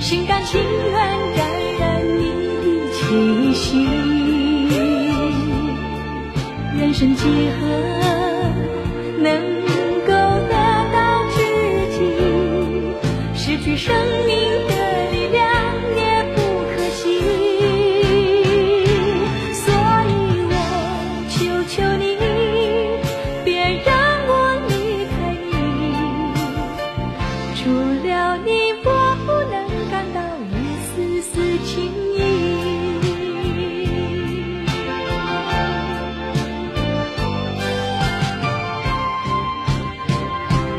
心甘情愿感染你的气息。人生几何能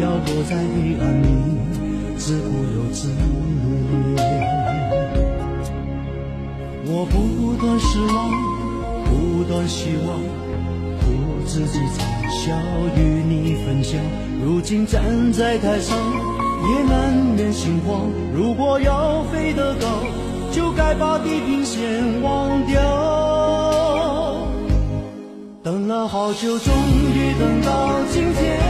要躲在黑暗里，自顾又自怜。我不断失望，不断希望，我自己嘲笑与你分享。如今站在台上，也难免心慌。如果要飞得高，就该把地平线忘掉。等了好久，终于等到今天。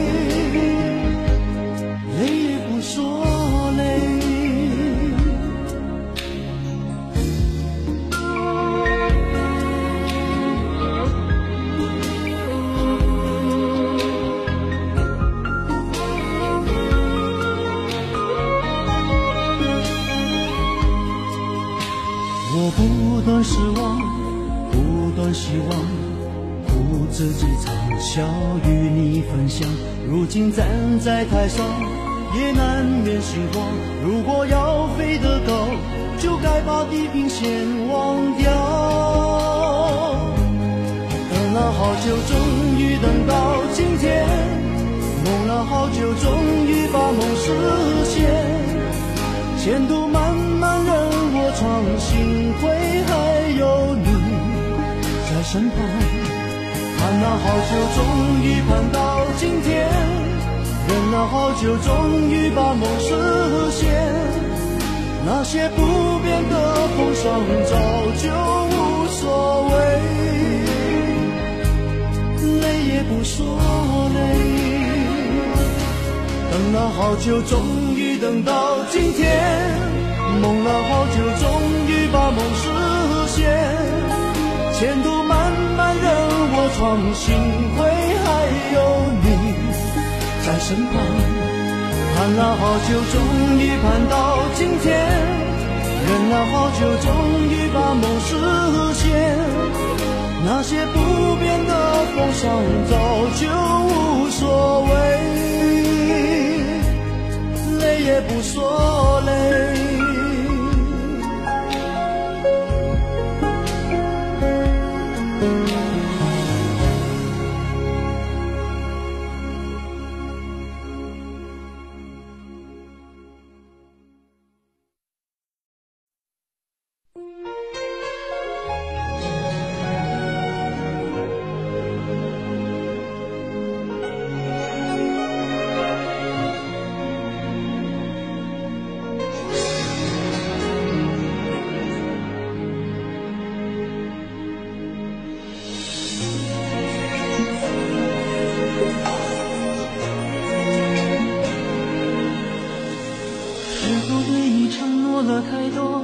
失望，不断希望，苦自己嘲笑与你分享。如今站在台上，也难免心慌。如果要飞得高，就该把地平线忘掉。等了好久，终于等到今天；梦了好久，终于把梦实现。前途盼了好久，终于盼到今天；忍了好久，终于把梦实现。那些不变的风霜，早就无所谓，累也不说累。等了好久，终于等到今天；梦了好久，终于把梦实现。前途创新会还有你在身旁。盼了好久，终于盼到今天；忍了好久，终于把梦实现。那些不变的风霜是否对你承诺了太多？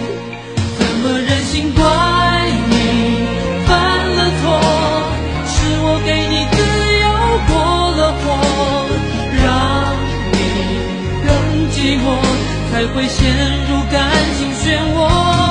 怪你犯了错是我给你自由过了火让你更寂寞才会陷入感情漩涡。